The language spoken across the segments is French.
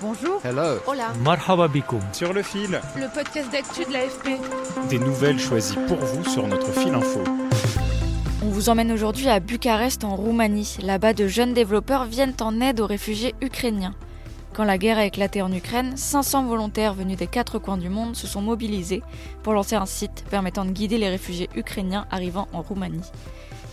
Bonjour. Hello. Hola. Marhaba bikoum. Sur le fil, Le podcast d'actu de l'AFP. des nouvelles choisies pour vous sur notre fil info. On vous emmène aujourd'hui à Bucarest en Roumanie. Là-bas, de jeunes développeurs viennent en aide aux réfugiés ukrainiens. Quand la guerre a éclaté en Ukraine, 500 volontaires venus des quatre coins du monde se sont mobilisés pour lancer un site permettant de guider les réfugiés ukrainiens arrivant en Roumanie.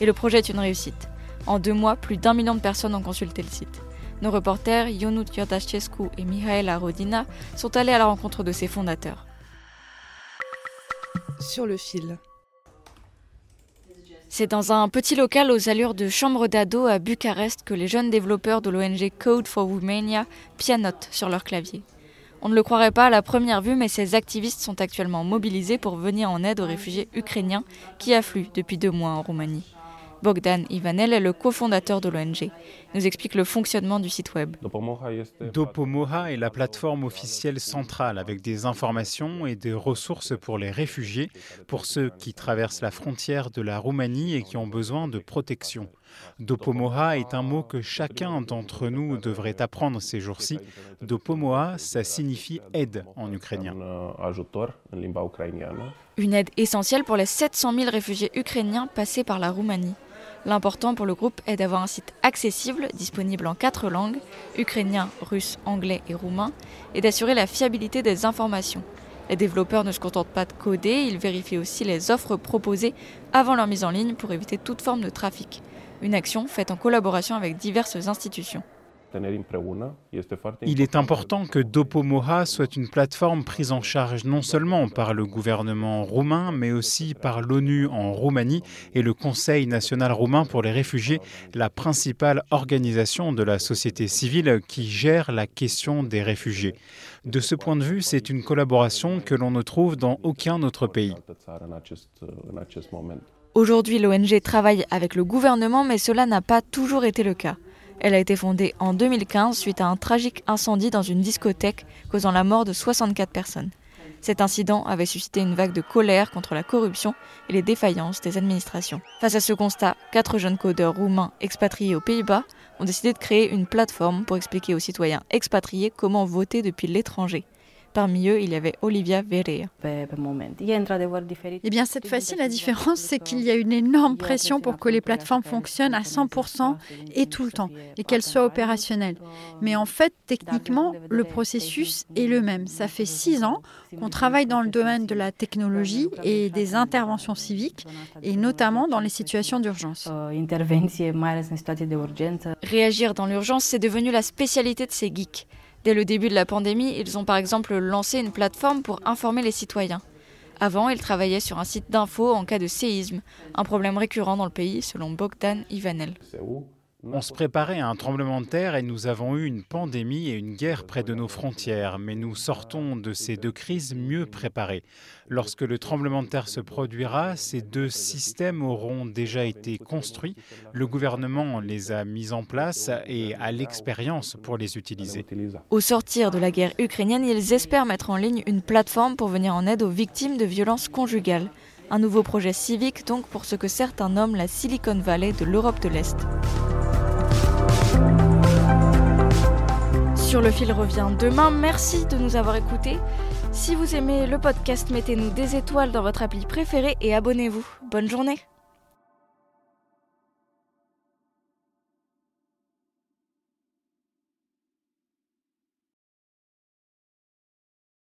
Et le projet est une réussite. En deux mois, plus d'un million de personnes ont consulté le site. Nos reporters Ionut Iodashescu et Mihaela Rodina sont allés à la rencontre de ses fondateurs. Sur le fil. C'est dans un petit local aux allures de chambre d'ado à Bucarest que les jeunes développeurs de l'ONG Code for Romania pianotent sur leur clavier. On ne le croirait pas à la première vue, mais ces activistes sont actuellement mobilisés pour venir en aide aux réfugiés ukrainiens qui affluent depuis deux mois en Roumanie. Bogdan Ivanel est le cofondateur de l'ONG. Il nous explique le fonctionnement du site web. Dopomoha est la plateforme officielle centrale avec des informations et des ressources pour les réfugiés, pour ceux qui traversent la frontière de la Roumanie et qui ont besoin de protection. Dopomoha est un mot que chacun d'entre nous devrait apprendre ces jours-ci. Dopomoha, ça signifie aide en ukrainien. Une aide essentielle pour les 700 000 réfugiés ukrainiens passés par la Roumanie. L'important pour le groupe est d'avoir un site accessible, disponible en quatre langues, ukrainien, russe, anglais et roumain, et d'assurer la fiabilité des informations. Les développeurs ne se contentent pas de coder, ils vérifient aussi les offres proposées avant leur mise en ligne pour éviter toute forme de trafic. Une action faite en collaboration avec diverses institutions. Il est important que Dopomoha soit une plateforme prise en charge non seulement par le gouvernement roumain, mais aussi par l'ONU en Roumanie et le Conseil national roumain pour les réfugiés, la principale organisation de la société civile qui gère la question des réfugiés. De ce point de vue, c'est une collaboration que l'on ne trouve dans aucun autre pays. Aujourd'hui, l'ONG travaille avec le gouvernement, mais cela n'a pas toujours été le cas. Elle a été fondée en 2015 suite à un tragique incendie dans une discothèque causant la mort de 64 personnes. Cet incident avait suscité une vague de colère contre la corruption et les défaillances des administrations. Face à ce constat, quatre jeunes codeurs roumains expatriés aux Pays-Bas ont décidé de créer une plateforme pour expliquer aux citoyens expatriés comment voter depuis l'étranger. Parmi eux, il y avait Olivia Verea. Eh bien, cette fois-ci, la différence, c'est qu'il y a une énorme pression pour que les plateformes fonctionnent à 100% et tout le temps, et qu'elles soient opérationnelles. Mais en fait, techniquement, le processus est le même. Ça fait six ans qu'on travaille dans le domaine de la technologie et des interventions civiques, et notamment dans les situations d'urgence. Réagir dans l'urgence, c'est devenu la spécialité de ces geeks. Dès le début de la pandémie, ils ont par exemple lancé une plateforme pour informer les citoyens. Avant, ils travaillaient sur un site d'info en cas de séisme, un problème récurrent dans le pays selon Bogdan Ivanel. On se préparait à un tremblement de terre et nous avons eu une pandémie et une guerre près de nos frontières, mais nous sortons de ces deux crises mieux préparés. Lorsque le tremblement de terre se produira, ces deux systèmes auront déjà été construits, le gouvernement les a mis en place et a l'expérience pour les utiliser. Au sortir de la guerre ukrainienne, ils espèrent mettre en ligne une plateforme pour venir en aide aux victimes de violences conjugales. Un nouveau projet civique donc pour ce que certains nomment la Silicon Valley de l'Europe de l'Est. Sur le fil revient demain. Merci de nous avoir écoutés. Si vous aimez le podcast, mettez-nous des étoiles dans votre appli préférée et abonnez-vous. Bonne journée